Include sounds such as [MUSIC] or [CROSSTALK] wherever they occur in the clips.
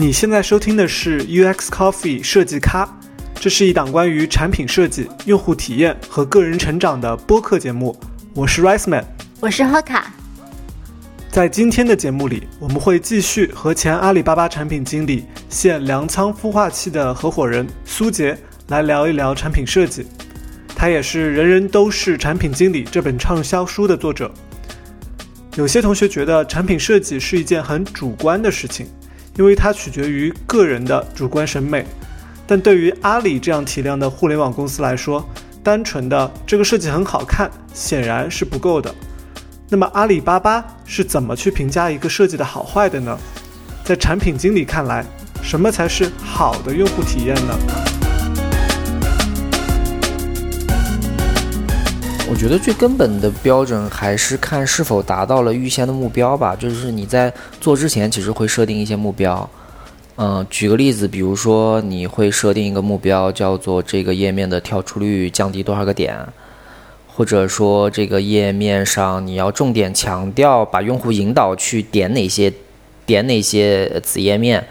你现在收听的是 UX Coffee 设计咖，这是一档关于产品设计、用户体验和个人成长的播客节目。我是 Rice Man，我是 Hoka。在今天的节目里，我们会继续和前阿里巴巴产品经理、现粮仓孵化器的合伙人苏杰来聊一聊产品设计。他也是《人人都是产品经理》这本畅销书的作者。有些同学觉得产品设计是一件很主观的事情。因为它取决于个人的主观审美，但对于阿里这样体量的互联网公司来说，单纯的这个设计很好看显然是不够的。那么阿里巴巴是怎么去评价一个设计的好坏的呢？在产品经理看来，什么才是好的用户体验呢？我觉得最根本的标准还是看是否达到了预先的目标吧。就是你在做之前，其实会设定一些目标。嗯，举个例子，比如说你会设定一个目标，叫做这个页面的跳出率降低多少个点，或者说这个页面上你要重点强调把用户引导去点哪些点哪些子页面，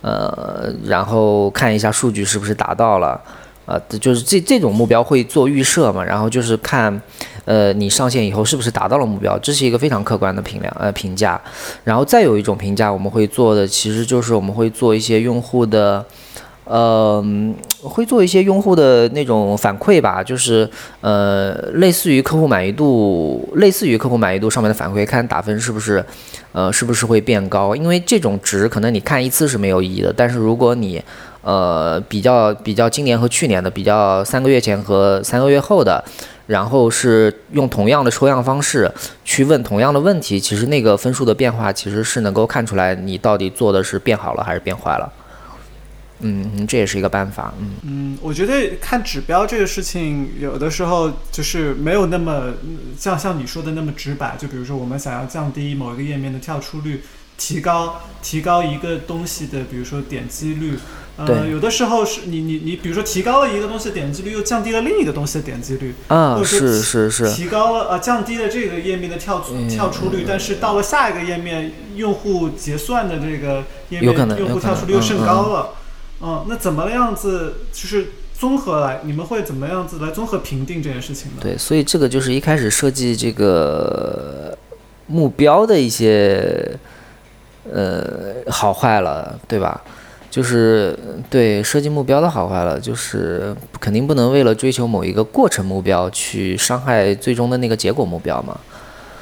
呃，然后看一下数据是不是达到了。呃，就是这这种目标会做预设嘛，然后就是看，呃，你上线以后是不是达到了目标，这是一个非常客观的评量呃评价，然后再有一种评价我们会做的，其实就是我们会做一些用户的，呃，会做一些用户的那种反馈吧，就是呃，类似于客户满意度，类似于客户满意度上面的反馈，看打分是不是，呃，是不是会变高，因为这种值可能你看一次是没有意义的，但是如果你呃，比较比较今年和去年的，比较三个月前和三个月后的，然后是用同样的抽样方式去问同样的问题，其实那个分数的变化其实是能够看出来你到底做的是变好了还是变坏了。嗯，这也是一个办法。嗯嗯，我觉得看指标这个事情，有的时候就是没有那么像像你说的那么直白。就比如说，我们想要降低某一个页面的跳出率。提高提高一个东西的，比如说点击率，呃，有的时候是你你你，比如说提高了一个东西的点击率，又降低了另一个东西的点击率，啊，是是是，提高了呃降低了这个页面的跳出跳出率，但是到了下一个页面，用户结算的这个页面，用户跳出率又升高了，嗯，那怎么样子就是综合来，你们会怎么样子来综合评定这件事情呢？对，所以这个就是一开始设计这个目标的一些。呃，好坏了，对吧？就是对设计目标的好坏了，就是肯定不能为了追求某一个过程目标去伤害最终的那个结果目标嘛。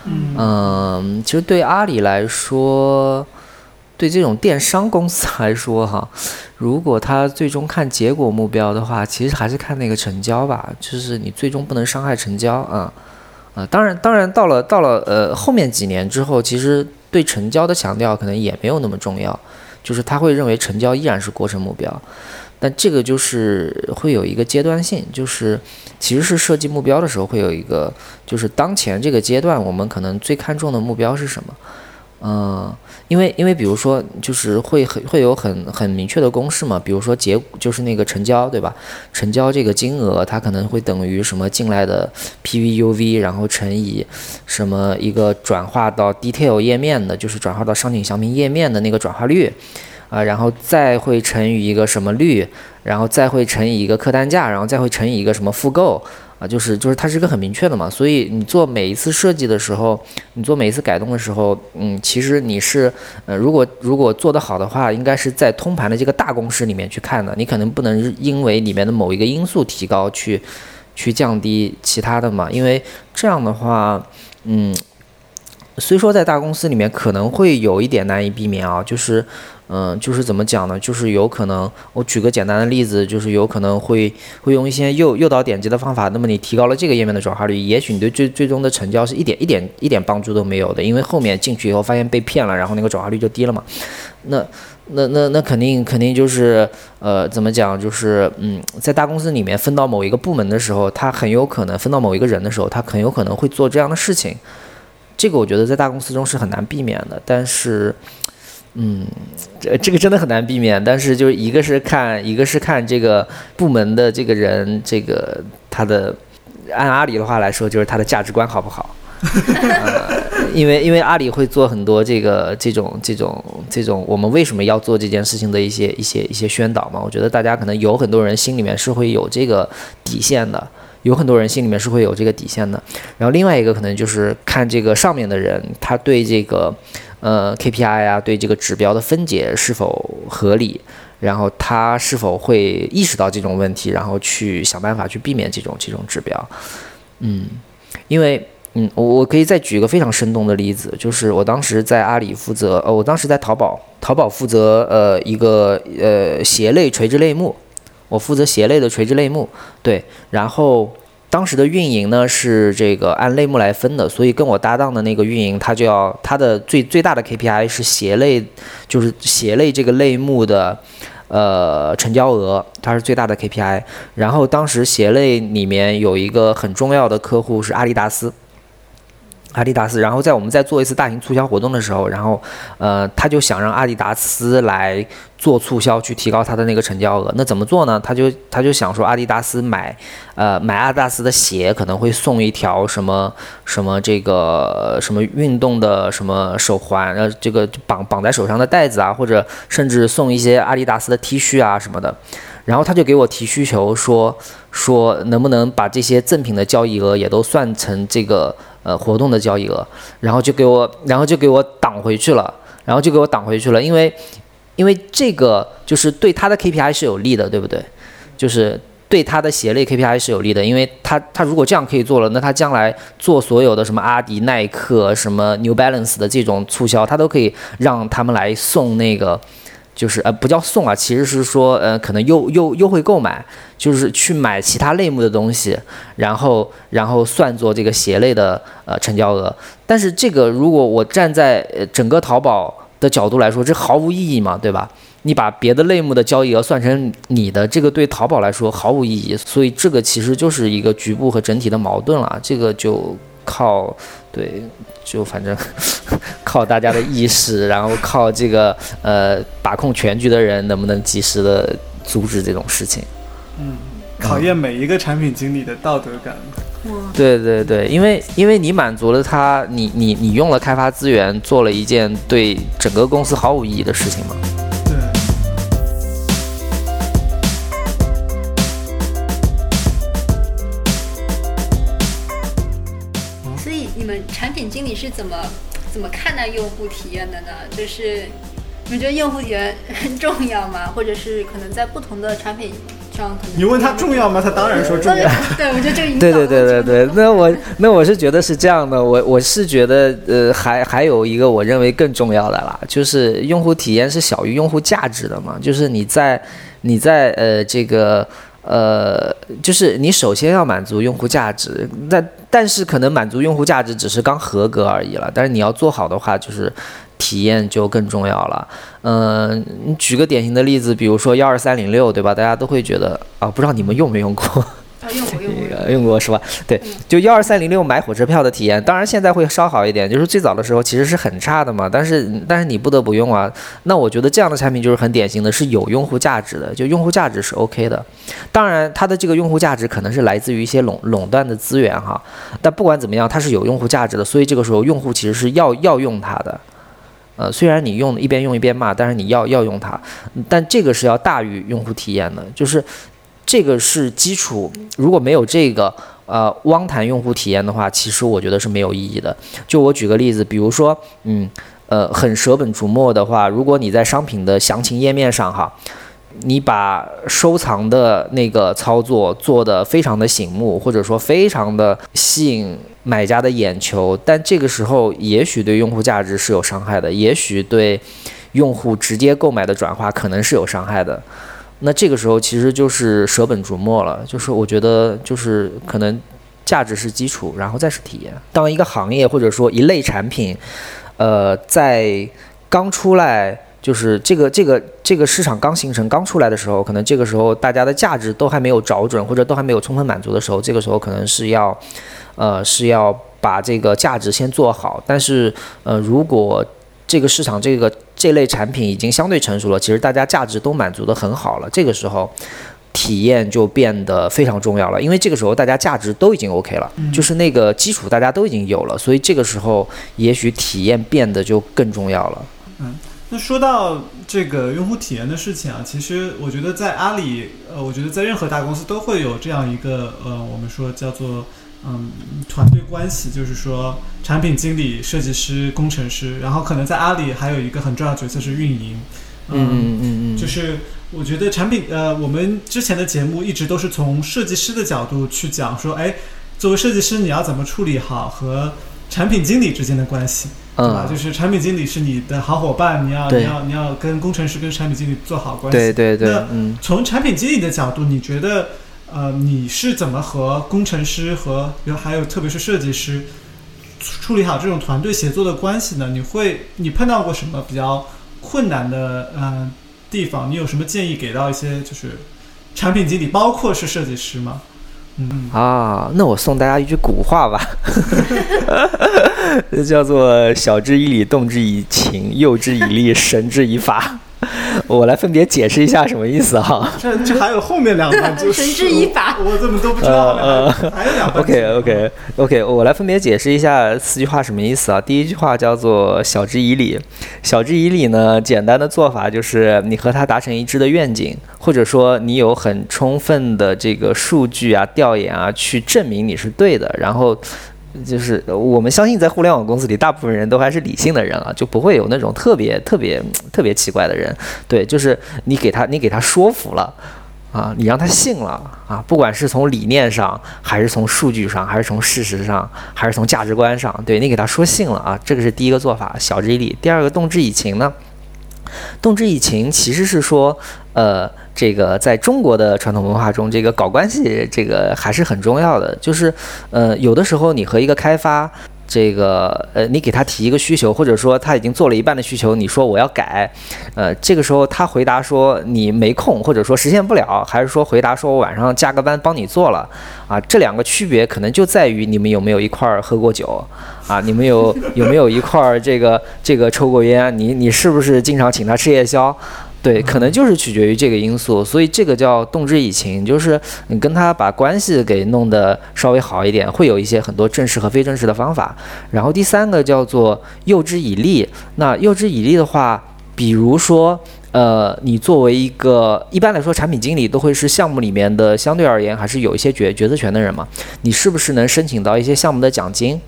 嗯，其实对阿里来说，对这种电商公司来说，哈，如果他最终看结果目标的话，其实还是看那个成交吧，就是你最终不能伤害成交啊。啊，当然，当然到了到了呃后面几年之后，其实。对成交的强调可能也没有那么重要，就是他会认为成交依然是过程目标，但这个就是会有一个阶段性，就是其实是设计目标的时候会有一个，就是当前这个阶段我们可能最看重的目标是什么。嗯，因为因为比如说，就是会很会有很很明确的公式嘛，比如说结就是那个成交，对吧？成交这个金额它可能会等于什么进来的 PVUV，然后乘以什么一个转化到 detail 页面的，就是转化到商品详评页面的那个转化率，啊，然后再会乘以一个什么率，然后再会乘以一个客单价，然后再会乘以一个什么复购。啊，就是就是它是一个很明确的嘛，所以你做每一次设计的时候，你做每一次改动的时候，嗯，其实你是，呃，如果如果做得好的话，应该是在通盘的这个大公式里面去看的，你可能不能因为里面的某一个因素提高去，去降低其他的嘛，因为这样的话，嗯，虽说在大公司里面可能会有一点难以避免啊，就是。嗯，就是怎么讲呢？就是有可能，我举个简单的例子，就是有可能会会用一些诱诱导点击的方法，那么你提高了这个页面的转化率，也许你对最最终的成交是一点一点一点帮助都没有的，因为后面进去以后发现被骗了，然后那个转化率就低了嘛。那那那那肯定肯定就是呃，怎么讲？就是嗯，在大公司里面分到某一个部门的时候，他很有可能分到某一个人的时候，他很有可能会做这样的事情。这个我觉得在大公司中是很难避免的，但是。嗯，这这个真的很难避免，但是就是一个是看，一个是看这个部门的这个人，这个他的按阿里的话来说，就是他的价值观好不好。[LAUGHS] 因为因为阿里会做很多这个这种这种这种我们为什么要做这件事情的一些一些一些宣导嘛，我觉得大家可能有很多人心里面是会有这个底线的，有很多人心里面是会有这个底线的。然后另外一个可能就是看这个上面的人他对这个呃 KPI 啊，对这个指标的分解是否合理，然后他是否会意识到这种问题，然后去想办法去避免这种这种指标。嗯，因为。嗯，我我可以再举一个非常生动的例子，就是我当时在阿里负责，呃，我当时在淘宝，淘宝负责呃一个呃鞋类垂直类目，我负责鞋类的垂直类目，对，然后当时的运营呢是这个按类目来分的，所以跟我搭档的那个运营他就要他的最最大的 KPI 是鞋类，就是鞋类这个类目的。呃，成交额它是最大的 KPI，然后当时鞋类里面有一个很重要的客户是阿迪达斯。阿迪达斯，然后在我们在做一次大型促销活动的时候，然后，呃，他就想让阿迪达斯来做促销，去提高他的那个成交额。那怎么做呢？他就他就想说，阿迪达斯买，呃，买阿迪达斯的鞋可能会送一条什么什么这个什么运动的什么手环，呃，这个绑绑在手上的带子啊，或者甚至送一些阿迪达斯的 T 恤啊什么的。然后他就给我提需求，说说能不能把这些赠品的交易额也都算成这个。呃，活动的交易额，然后就给我，然后就给我挡回去了，然后就给我挡回去了，因为，因为这个就是对他的 KPI 是有利的，对不对？就是对他的鞋类 KPI 是有利的，因为他他如果这样可以做了，那他将来做所有的什么阿迪、耐克、什么 New Balance 的这种促销，他都可以让他们来送那个。就是呃不叫送啊，其实是说呃可能优优优惠购买，就是去买其他类目的东西，然后然后算作这个鞋类的呃成交额。但是这个如果我站在整个淘宝的角度来说，这毫无意义嘛，对吧？你把别的类目的交易额算成你的，这个对淘宝来说毫无意义。所以这个其实就是一个局部和整体的矛盾了。这个就靠对。就反正 [LAUGHS] 靠大家的意识，然后靠这个呃把控全局的人能不能及时的阻止这种事情。嗯，考验每一个产品经理的道德感。对对对，因为因为你满足了他，你你你用了开发资源，做了一件对整个公司毫无意义的事情嘛。是怎么怎么看待用户体验的呢？就是你觉得用户体验很重要吗？或者是可能在不同的产品上，你问他重要吗？他当然说重要。对，我觉得这个对对对对对。那我那我是觉得是这样的，我我是觉得呃，还还有一个我认为更重要的啦，就是用户体验是小于用户价值的嘛。就是你在你在呃这个。呃，就是你首先要满足用户价值，但但是可能满足用户价值只是刚合格而已了。但是你要做好的话，就是体验就更重要了。嗯，你举个典型的例子，比如说幺二三零六，对吧？大家都会觉得啊，不知道你们用没用过。用过用过 [LAUGHS] 用过是吧？对，就幺二三零六买火车票的体验，当然现在会稍好一点。就是最早的时候其实是很差的嘛，但是但是你不得不用啊。那我觉得这样的产品就是很典型的，是有用户价值的，就用户价值是 OK 的。当然它的这个用户价值可能是来自于一些垄垄断的资源哈，但不管怎么样，它是有用户价值的，所以这个时候用户其实是要要用它的。呃，虽然你用一边用一边骂，但是你要要用它，但这个是要大于用户体验的，就是。这个是基础，如果没有这个，呃，汪谈用户体验的话，其实我觉得是没有意义的。就我举个例子，比如说，嗯，呃，很舍本逐末的话，如果你在商品的详情页面上，哈，你把收藏的那个操作做得非常的醒目，或者说非常的吸引买家的眼球，但这个时候也许对用户价值是有伤害的，也许对用户直接购买的转化可能是有伤害的。那这个时候其实就是舍本逐末了，就是我觉得就是可能价值是基础，然后再是体验。当一个行业或者说一类产品，呃，在刚出来，就是这个这个这个市场刚形成、刚出来的时候，可能这个时候大家的价值都还没有找准，或者都还没有充分满足的时候，这个时候可能是要，呃，是要把这个价值先做好。但是，呃，如果这个市场这个这类产品已经相对成熟了，其实大家价值都满足的很好了。这个时候，体验就变得非常重要了，因为这个时候大家价值都已经 OK 了，就是那个基础大家都已经有了，所以这个时候也许体验变得就更重要了。嗯，那说到这个用户体验的事情啊，其实我觉得在阿里，呃，我觉得在任何大公司都会有这样一个呃，我们说叫做嗯团队关系，就是说产品经理、设计师、工程师，然后可能在阿里还有一个很重要的角色是运营。嗯嗯嗯嗯，就是我觉得产品呃，我们之前的节目一直都是从设计师的角度去讲说，哎，作为设计师你要怎么处理好和产品经理之间的关系，对吧？就是产品经理是你的好伙伴，你要你要你要跟工程师跟产品经理做好关系。对对对。那从产品经理的角度，你觉得呃，你是怎么和工程师和还有特别是设计师处理好这种团队协作的关系呢？你会你碰到过什么比较？困难的嗯地方，你有什么建议给到一些就是产品经理，包括是设计师吗？嗯啊，那我送大家一句古话吧，[LAUGHS] 叫做“晓之以理，动之以情，诱之以利，绳之以法”。[LAUGHS] 我来分别解释一下什么意思哈。这这还有后面两段，[LAUGHS] 就是绳之以法，我怎么都不知道。呃，还有两段。OK OK OK，我来分别解释一下四句话什么意思啊？第一句话叫做“晓之以理”，晓之以理呢，简单的做法就是你和他达成一致的愿景，或者说你有很充分的这个数据啊、调研啊，去证明你是对的，然后。就是我们相信，在互联网公司里，大部分人都还是理性的人啊，就不会有那种特别特别特别奇怪的人。对，就是你给他，你给他说服了啊，你让他信了啊，不管是从理念上，还是从数据上，还是从事实上，还是从价值观上，对你给他说信了啊，这个是第一个做法，晓之以理。第二个，动之以情呢？动之以情其实是说，呃。这个在中国的传统文化中，这个搞关系，这个还是很重要的。就是，呃，有的时候你和一个开发，这个，呃，你给他提一个需求，或者说他已经做了一半的需求，你说我要改，呃，这个时候他回答说你没空，或者说实现不了，还是说回答说我晚上加个班帮你做了，啊，这两个区别可能就在于你们有没有一块儿喝过酒，啊，你们有有没有一块儿这个这个抽过烟，你你是不是经常请他吃夜宵？对，可能就是取决于这个因素，所以这个叫动之以情，就是你跟他把关系给弄得稍微好一点，会有一些很多正式和非正式的方法。然后第三个叫做诱之以利，那诱之以利的话，比如说，呃，你作为一个一般来说产品经理都会是项目里面的相对而言还是有一些决决策权的人嘛，你是不是能申请到一些项目的奖金？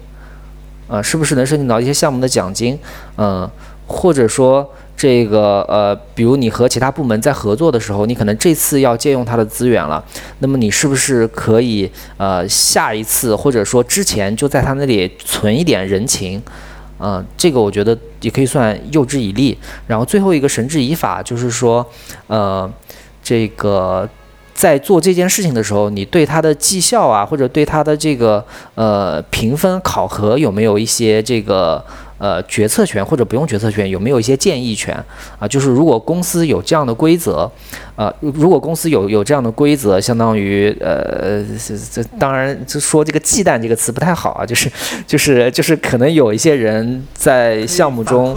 啊，是不是能申请到一些项目的奖金？嗯，或者说。这个呃，比如你和其他部门在合作的时候，你可能这次要借用他的资源了，那么你是不是可以呃下一次或者说之前就在他那里存一点人情？嗯，这个我觉得也可以算诱之以利。然后最后一个绳之以法，就是说呃这个在做这件事情的时候，你对他的绩效啊，或者对他的这个呃评分考核有没有一些这个。呃，决策权或者不用决策权，有没有一些建议权啊？就是如果公司有这样的规则，呃，如果公司有有这样的规则，相当于呃，这这当然就说这个忌惮这个词不太好啊，就是就是就是可能有一些人在项目中，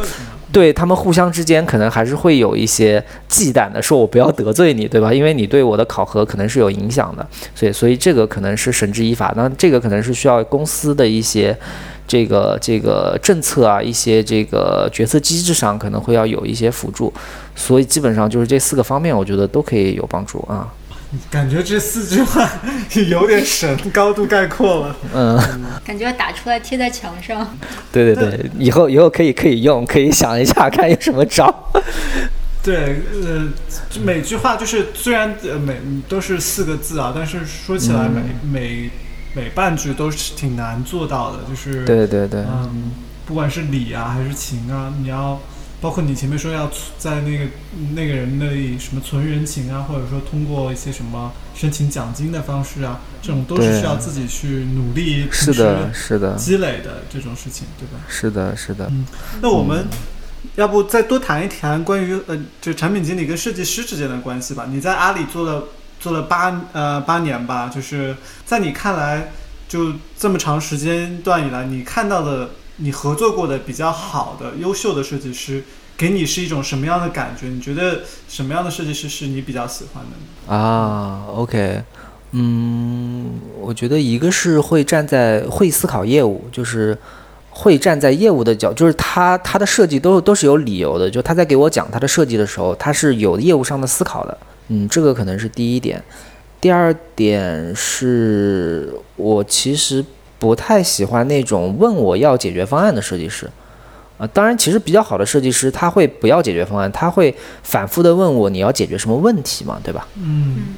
对他们互相之间可能还是会有一些忌惮的，说我不要得罪你，对吧？因为你对我的考核可能是有影响的，所以所以这个可能是绳之以法，那这个可能是需要公司的一些。这个这个政策啊，一些这个决策机制上可能会要有一些辅助，所以基本上就是这四个方面，我觉得都可以有帮助啊。感觉这四句话有点神，高度概括了。嗯，感觉要打出来贴在墙上。对对对，以后以后可以可以用，可以想一下看有什么招。对，呃，每句话就是虽然呃每都是四个字啊，但是说起来每每。每半句都是挺难做到的，就是对对对，嗯，不管是理啊还是情啊，你要包括你前面说要在那个那个人那里什么存人情啊，或者说通过一些什么申请奖金的方式啊，这种都是需要自己去努力是的，是的，积累的这种事情，对吧？是的，是的。嗯，那我们要不再多谈一谈关于呃，就产品经理跟设计师之间的关系吧？你在阿里做了。做了八呃八年吧，就是在你看来，就这么长时间段以来，你看到的你合作过的比较好的、优秀的设计师，给你是一种什么样的感觉？你觉得什么样的设计师是你比较喜欢的呢？啊，OK，嗯，我觉得一个是会站在会思考业务，就是会站在业务的角，就是他他的设计都都是有理由的，就他在给我讲他的设计的时候，他是有业务上的思考的，嗯，这个可能是第一点。第二点是我其实不太喜欢那种问我要解决方案的设计师。啊，当然，其实比较好的设计师他会不要解决方案，他会反复的问我你要解决什么问题嘛，对吧？嗯，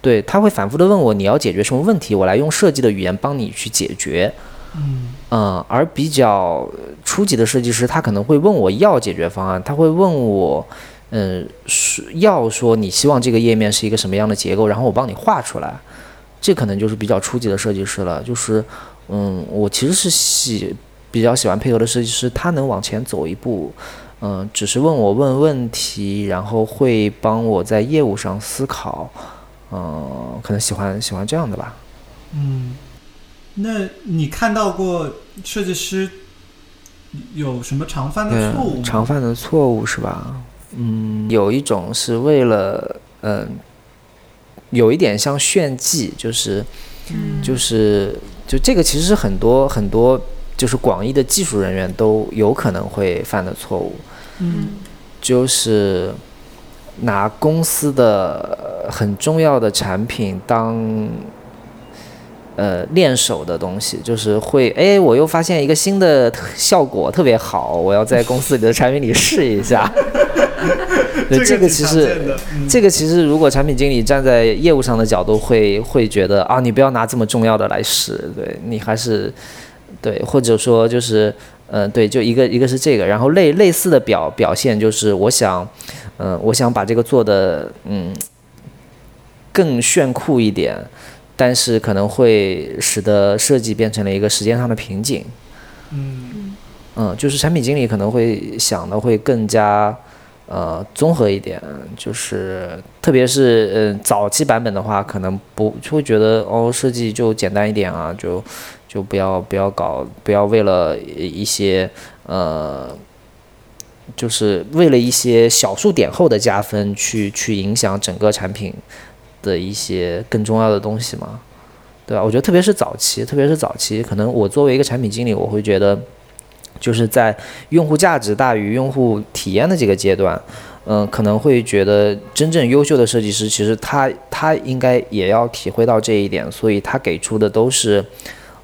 对，他会反复的问我你要解决什么问题，我来用设计的语言帮你去解决。嗯嗯，而比较初级的设计师，他可能会问我要解决方案，他会问我，嗯，是要说你希望这个页面是一个什么样的结构，然后我帮你画出来，这可能就是比较初级的设计师了。就是，嗯，我其实是喜。比较喜欢配合的设计师，他能往前走一步，嗯，只是问我问问题，然后会帮我在业务上思考，嗯，可能喜欢喜欢这样的吧。嗯，那你看到过设计师有什么常犯的错误？常犯的错误是吧？嗯，有一种是为了，嗯，有一点像炫技，就是，就是就这个其实是很多很多。就是广义的技术人员都有可能会犯的错误，嗯，就是拿公司的很重要的产品当呃练手的东西，就是会哎，我又发现一个新的效果特别好，我要在公司里的产品里试一下。[LAUGHS] 对，这个其实，这个其实如果产品经理站在业务上的角度，会会觉得啊，你不要拿这么重要的来试，对你还是。对，或者说就是，嗯，对，就一个一个是这个，然后类类似的表表现就是，我想，嗯，我想把这个做的，嗯，更炫酷一点，但是可能会使得设计变成了一个时间上的瓶颈。嗯嗯，就是产品经理可能会想的会更加，呃，综合一点，就是特别是嗯早期版本的话，可能不就会觉得哦，设计就简单一点啊，就。就不要不要搞，不要为了一些呃，就是为了一些小数点后的加分去去影响整个产品的一些更重要的东西嘛，对吧？我觉得特别是早期，特别是早期，可能我作为一个产品经理，我会觉得就是在用户价值大于用户体验的这个阶段，嗯，可能会觉得真正优秀的设计师，其实他他应该也要体会到这一点，所以他给出的都是。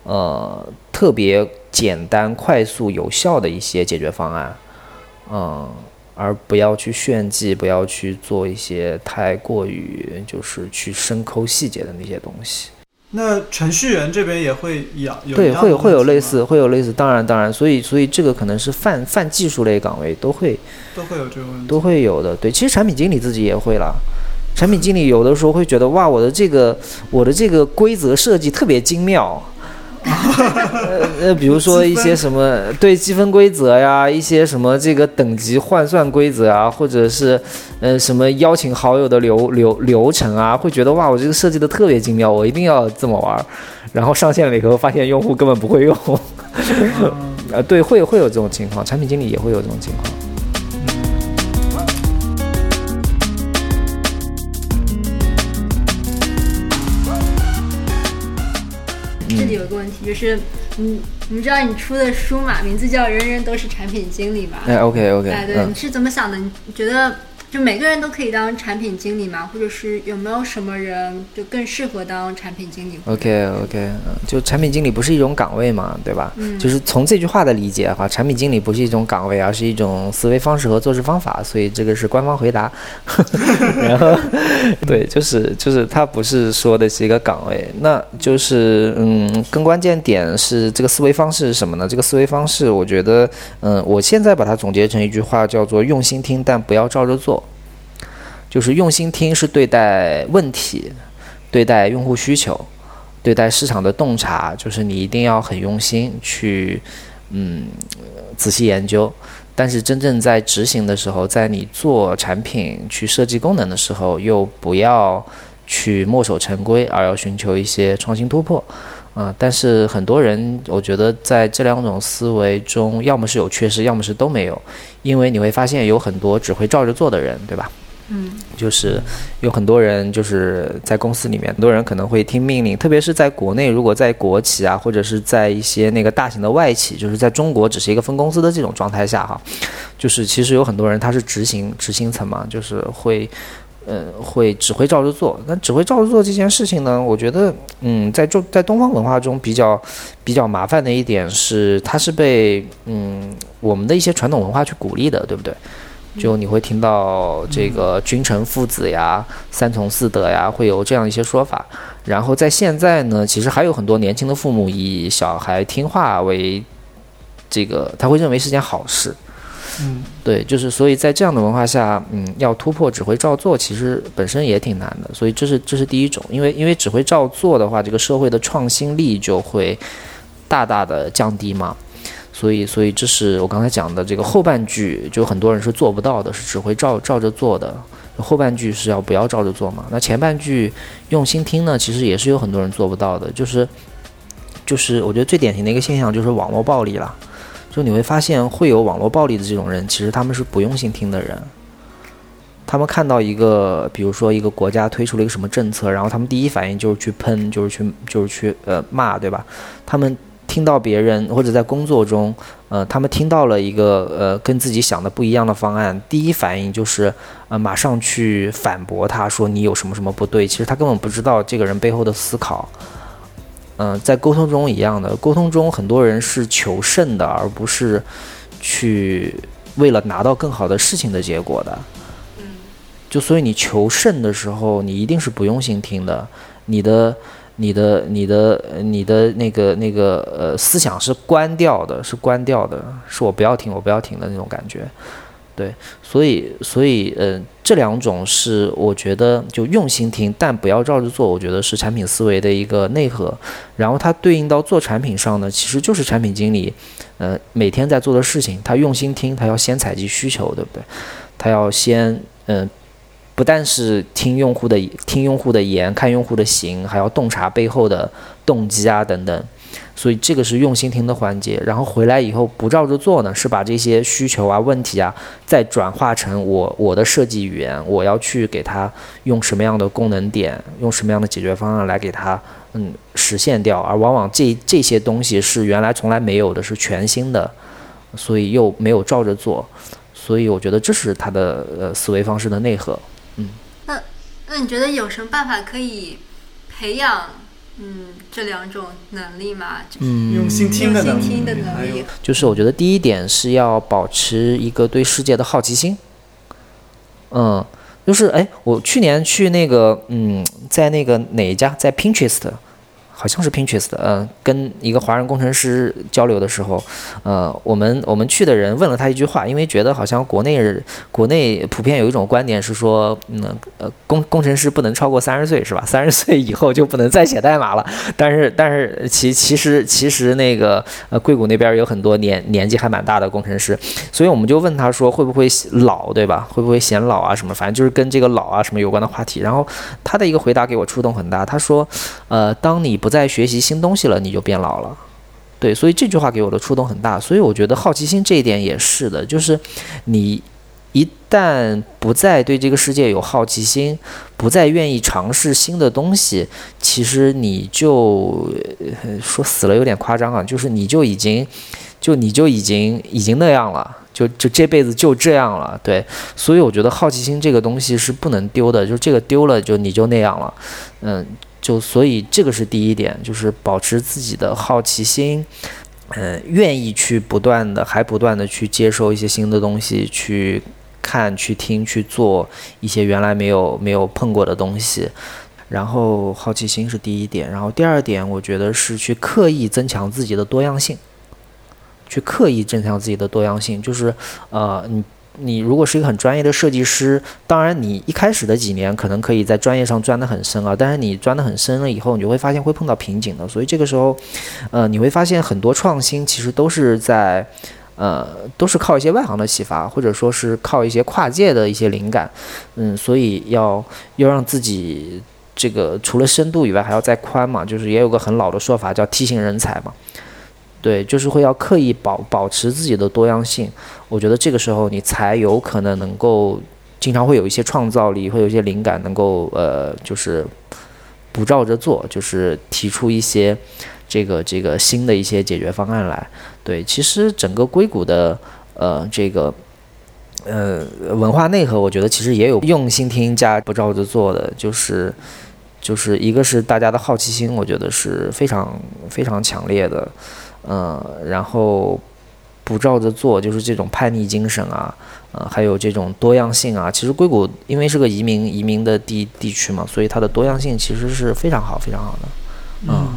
呃，特别简单、快速、有效的一些解决方案，嗯，而不要去炫技，不要去做一些太过于就是去深抠细节的那些东西。那程序员这边也会有对，会有会有类似，会有类似，当然当然，所以所以这个可能是泛泛技术类岗位都会都会有这个问题，都会有的。对，其实产品经理自己也会啦，产品经理有的时候会觉得哇，我的这个我的这个规则设计特别精妙。[LAUGHS] 呃，比如说一些什么对积分规则呀，一些什么这个等级换算规则啊，或者是呃什么邀请好友的流流流程啊，会觉得哇，我这个设计的特别精妙，我一定要这么玩。然后上线了以后，发现用户根本不会用。[LAUGHS] 呃，对，会会有这种情况，产品经理也会有这种情况。有个问题，就是，你，你知道你出的书嘛，名字叫《人人都是产品经理》嘛？哎，OK OK。哎，对，你是怎么想的？你觉得？就每个人都可以当产品经理吗？或者是有没有什么人就更适合当产品经理？OK OK，嗯，就产品经理不是一种岗位嘛，对吧？嗯，就是从这句话的理解的话，产品经理不是一种岗位，而是一种思维方式和做事方法，所以这个是官方回答。[LAUGHS] 然后，对，就是就是他不是说的是一个岗位，那就是嗯，更关键点是这个思维方式是什么呢？这个思维方式，我觉得嗯，我现在把它总结成一句话，叫做用心听，但不要照着做。就是用心听，是对待问题、对待用户需求、对待市场的洞察，就是你一定要很用心去，嗯，仔细研究。但是真正在执行的时候，在你做产品去设计功能的时候，又不要去墨守成规，而要寻求一些创新突破。啊，但是很多人，我觉得在这两种思维中，要么是有缺失，要么是都没有，因为你会发现有很多只会照着做的人，对吧？嗯，就是有很多人就是在公司里面，很多人可能会听命令，特别是在国内，如果在国企啊，或者是在一些那个大型的外企，就是在中国只是一个分公司的这种状态下哈，就是其实有很多人他是执行执行层嘛，就是会。呃，会只会照着做。那只会照着做这件事情呢？我觉得，嗯，在中在东方文化中比较比较麻烦的一点是，它是被嗯我们的一些传统文化去鼓励的，对不对？就你会听到这个君臣父子呀、三从四德呀，会有这样一些说法。然后在现在呢，其实还有很多年轻的父母以小孩听话为这个，他会认为是件好事。嗯，对，就是所以在这样的文化下，嗯，要突破只会照做，其实本身也挺难的。所以这是这是第一种，因为因为只会照做的话，这个社会的创新力就会大大的降低嘛。所以所以这是我刚才讲的这个后半句，就很多人是做不到的，是只会照照着做的。后半句是要不要照着做嘛？那前半句用心听呢，其实也是有很多人做不到的。就是就是我觉得最典型的一个现象就是网络暴力了。就你会发现，会有网络暴力的这种人，其实他们是不用心听的人。他们看到一个，比如说一个国家推出了一个什么政策，然后他们第一反应就是去喷，就是去，就是去呃骂，对吧？他们听到别人或者在工作中，呃，他们听到了一个呃跟自己想的不一样的方案，第一反应就是呃马上去反驳他，说你有什么什么不对。其实他根本不知道这个人背后的思考。嗯，在沟通中一样的，沟通中很多人是求胜的，而不是去为了拿到更好的事情的结果的。嗯，就所以你求胜的时候，你一定是不用心听的，你的、你的、你的、你的那个、那个呃思想是关掉的，是关掉的，是我不要听，我不要听的那种感觉。对，所以，所以，呃，这两种是我觉得就用心听，但不要照着做。我觉得是产品思维的一个内核。然后它对应到做产品上呢，其实就是产品经理，呃，每天在做的事情。他用心听，他要先采集需求，对不对？他要先，嗯，不但是听用户的听用户的言，看用户的行，还要洞察背后的动机啊，等等。所以这个是用心听的环节，然后回来以后不照着做呢，是把这些需求啊、问题啊，再转化成我我的设计语言，我要去给它用什么样的功能点，用什么样的解决方案来给它嗯实现掉，而往往这这些东西是原来从来没有的，是全新的，所以又没有照着做，所以我觉得这是他的呃思维方式的内核，嗯。那那你觉得有什么办法可以培养？嗯，这两种能力嘛，嗯，用心听的能力，就是我觉得第一点是要保持一个对世界的好奇心。嗯，就是哎，我去年去那个，嗯，在那个哪一家，在 Pinterest。好像是 Pinterest 的，嗯，跟一个华人工程师交流的时候，呃，我们我们去的人问了他一句话，因为觉得好像国内国内普遍有一种观点是说，嗯，呃，工工程师不能超过三十岁，是吧？三十岁以后就不能再写代码了。但是但是其其实其实那个呃硅谷那边有很多年年纪还蛮大的工程师，所以我们就问他说会不会老，对吧？会不会显老啊什么？反正就是跟这个老啊什么有关的话题。然后他的一个回答给我触动很大，他说，呃，当你不再学习新东西了，你就变老了，对，所以这句话给我的触动很大。所以我觉得好奇心这一点也是的，就是你一旦不再对这个世界有好奇心，不再愿意尝试新的东西，其实你就说死了有点夸张啊，就是你就已经就你就已经已经那样了，就就这辈子就这样了，对。所以我觉得好奇心这个东西是不能丢的，就这个丢了就你就那样了，嗯。就所以这个是第一点，就是保持自己的好奇心，嗯，愿意去不断的还不断的去接受一些新的东西，去看、去听、去做一些原来没有没有碰过的东西。然后好奇心是第一点，然后第二点我觉得是去刻意增强自己的多样性，去刻意增强自己的多样性，就是呃你。你如果是一个很专业的设计师，当然你一开始的几年可能可以在专业上钻得很深啊，但是你钻得很深了以后，你就会发现会碰到瓶颈的。所以这个时候，呃，你会发现很多创新其实都是在，呃，都是靠一些外行的启发，或者说是靠一些跨界的一些灵感。嗯，所以要要让自己这个除了深度以外还要再宽嘛，就是也有个很老的说法叫梯形人才嘛。对，就是会要刻意保保持自己的多样性。我觉得这个时候你才有可能能够经常会有一些创造力，会有一些灵感，能够呃就是不照着做，就是提出一些这个这个新的一些解决方案来。对，其实整个硅谷的呃这个呃文化内核，我觉得其实也有用心听加不照着做的，就是就是一个是大家的好奇心，我觉得是非常非常强烈的。嗯，然后不照着做，就是这种叛逆精神啊，呃，还有这种多样性啊。其实硅谷因为是个移民移民的地地区嘛，所以它的多样性其实是非常好非常好的。嗯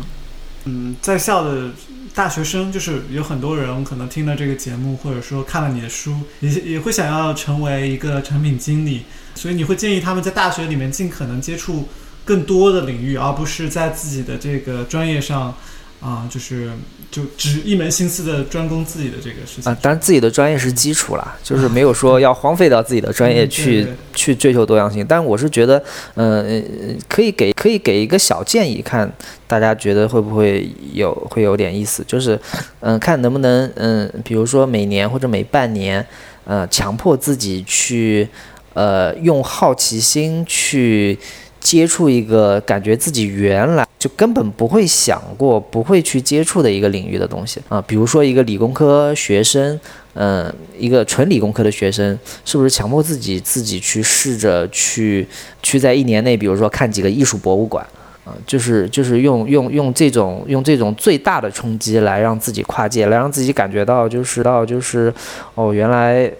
嗯，在校的大学生，就是有很多人可能听了这个节目，或者说看了你的书，也也会想要成为一个产品经理，所以你会建议他们在大学里面尽可能接触更多的领域，而不是在自己的这个专业上。啊，就是就只一门心思的专攻自己的这个事情啊，当然自己的专业是基础啦，[LAUGHS] 就是没有说要荒废掉自己的专业去去追求多样性。但我是觉得，嗯，可以给可以给一个小建议，看大家觉得会不会有会有点意思，就是嗯，看能不能嗯，比如说每年或者每半年，呃，强迫自己去呃，用好奇心去接触一个感觉自己原来。就根本不会想过，不会去接触的一个领域的东西啊，比如说一个理工科学生，嗯，一个纯理工科的学生，是不是强迫自己自己去试着去去在一年内，比如说看几个艺术博物馆啊，就是就是用用用这种用这种最大的冲击来让自己跨界，来让自己感觉到就是到就是哦，原来。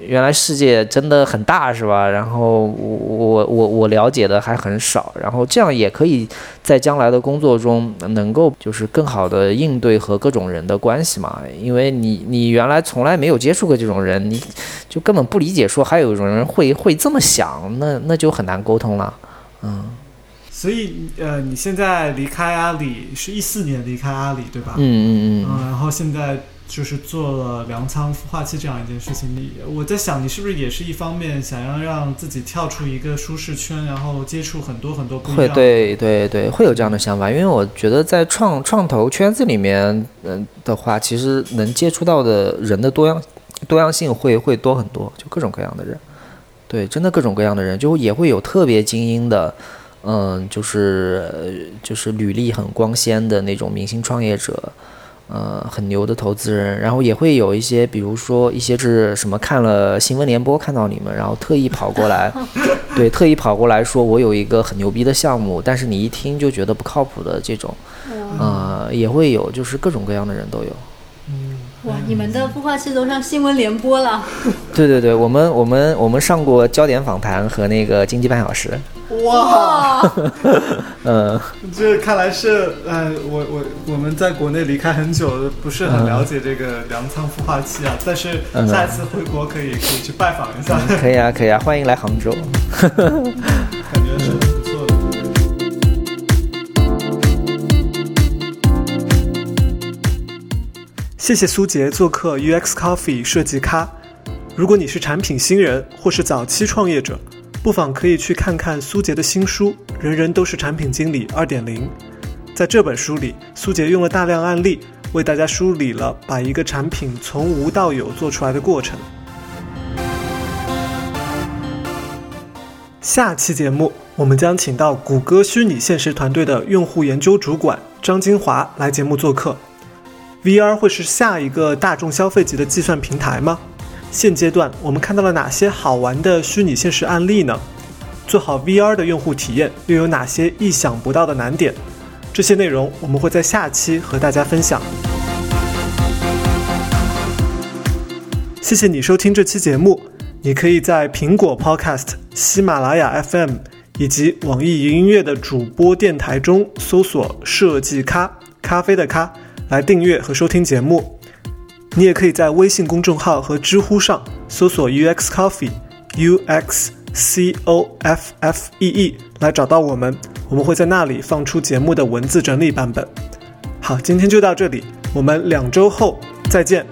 原来世界真的很大，是吧？然后我我我我了解的还很少，然后这样也可以在将来的工作中能够就是更好的应对和各种人的关系嘛。因为你你原来从来没有接触过这种人，你就根本不理解说还有一种人会会这么想，那那就很难沟通了。嗯。所以呃，你现在离开阿里是一四年离开阿里对吧？嗯嗯嗯。嗯，然后现在。就是做了粮仓孵化器这样一件事情，你我在想，你是不是也是一方面想要让自己跳出一个舒适圈，然后接触很多很多不一样？会，对对对，会有这样的想法，因为我觉得在创创投圈子里面，嗯的话，其实能接触到的人的多样多样性会会多很多，就各种各样的人，对，真的各种各样的人，就也会有特别精英的，嗯，就是就是履历很光鲜的那种明星创业者。呃，很牛的投资人，然后也会有一些，比如说一些是什么看了新闻联播看到你们，然后特意跑过来，[LAUGHS] 对，特意跑过来说我有一个很牛逼的项目，但是你一听就觉得不靠谱的这种，呃，也会有，就是各种各样的人都有。哇，你们的孵化器都上新闻联播了？[LAUGHS] 对对对，我们我们我们上过焦点访谈和那个经济半小时。哇，[LAUGHS] 嗯，这看来是，呃，我我我们在国内离开很久，不是很了解这个粮仓孵化器啊。但是下一次回国可以可以去拜访一下。可以啊，可以啊，欢迎来杭州。感觉是不错的。谢谢苏杰做客 UX Coffee 设计咖。如果你是产品新人或是早期创业者。不妨可以去看看苏杰的新书《人人都是产品经理2.0》。在这本书里，苏杰用了大量案例，为大家梳理了把一个产品从无到有做出来的过程。下期节目，我们将请到谷歌虚拟现实团队的用户研究主管张金华来节目做客。VR 会是下一个大众消费级的计算平台吗？现阶段我们看到了哪些好玩的虚拟现实案例呢？做好 VR 的用户体验又有哪些意想不到的难点？这些内容我们会在下期和大家分享。谢谢你收听这期节目，你可以在苹果 Podcast、喜马拉雅 FM 以及网易云音乐的主播电台中搜索“设计咖咖啡”的咖来订阅和收听节目。你也可以在微信公众号和知乎上搜索 UX Coffee，U X C O F F E E 来找到我们，我们会在那里放出节目的文字整理版本。好，今天就到这里，我们两周后再见。